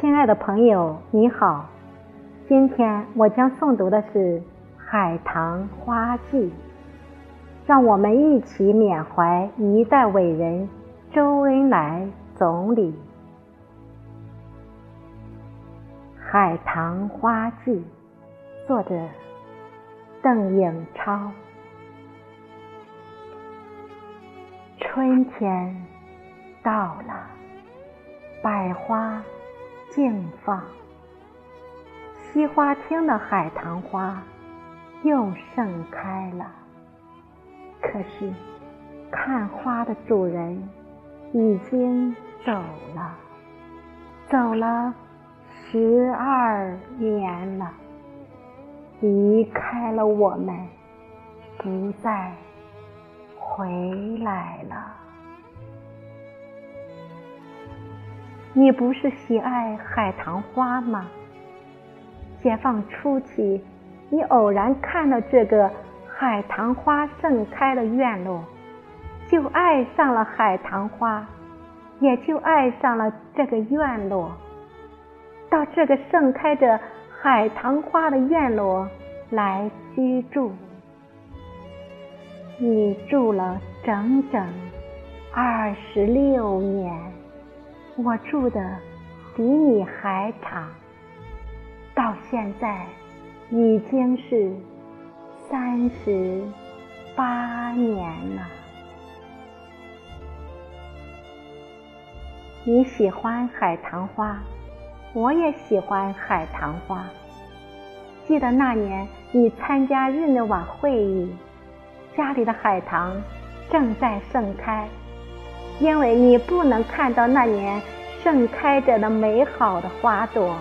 亲爱的朋友，你好，今天我将诵读的是《海棠花记》，让我们一起缅怀一代伟人周恩来总理。《海棠花记》，作者邓颖超。春天到了，百花。静放，西花厅的海棠花又盛开了。可是，看花的主人已经走了，走了十二年了，离开了我们，不再回来了。你不是喜爱海棠花吗？解放初期，你偶然看到这个海棠花盛开的院落，就爱上了海棠花，也就爱上了这个院落。到这个盛开着海棠花的院落来居住，你住了整整二十六年。我住的比你还长，到现在已经是三十八年了。你喜欢海棠花，我也喜欢海棠花。记得那年你参加日内瓦会议，家里的海棠正在盛开。因为你不能看到那年盛开着的美好的花朵，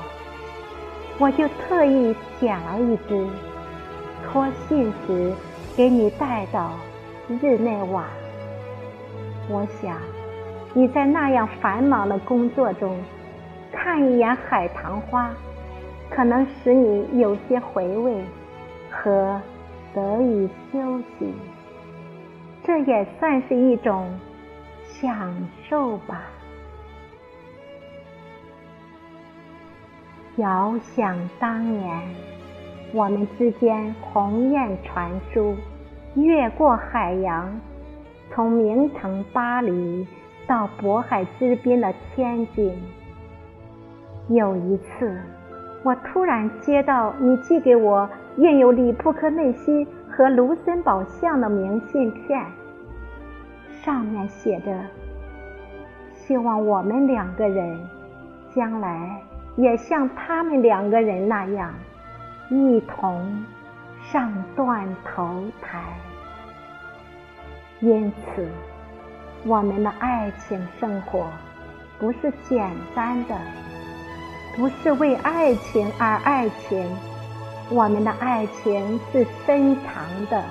我就特意捡了一支，托信时给你带到日内瓦。我想你在那样繁忙的工作中，看一眼海棠花，可能使你有些回味和得以休息。这也算是一种。享受吧。遥想当年，我们之间鸿雁传书，越过海洋，从名城巴黎到渤海之滨的天津。有一次，我突然接到你寄给我印有里普克内西和卢森堡像的明信片。上面写着：“希望我们两个人将来也像他们两个人那样，一同上断头台。因此，我们的爱情生活不是简单的，不是为爱情而爱情。我们的爱情是深长的，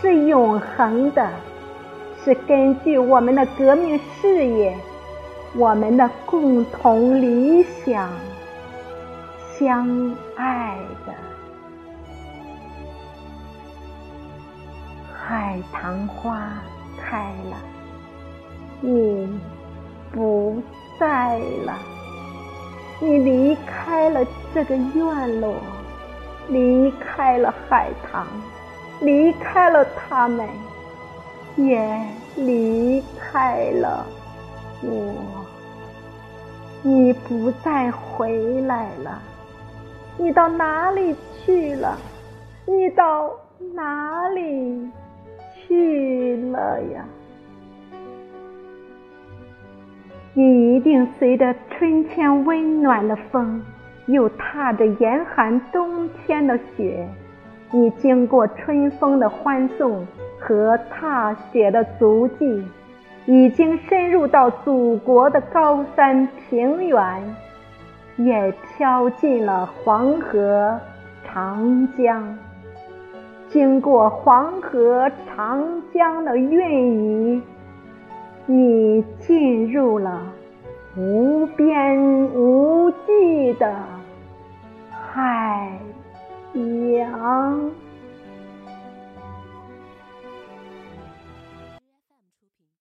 是永恒的。”是根据我们的革命事业、我们的共同理想相爱的。海棠花开了，你不在了，你离开了这个院落，离开了海棠，离开了他们。也离开了我，你不再回来了，你到哪里去了？你到哪里去了呀？你一定随着春天温暖的风，又踏着严寒冬天的雪，你经过春风的欢送。和踏雪的足迹，已经深入到祖国的高山平原，也飘进了黄河、长江。经过黄河、长江的孕育，你进入了无边无际的海洋。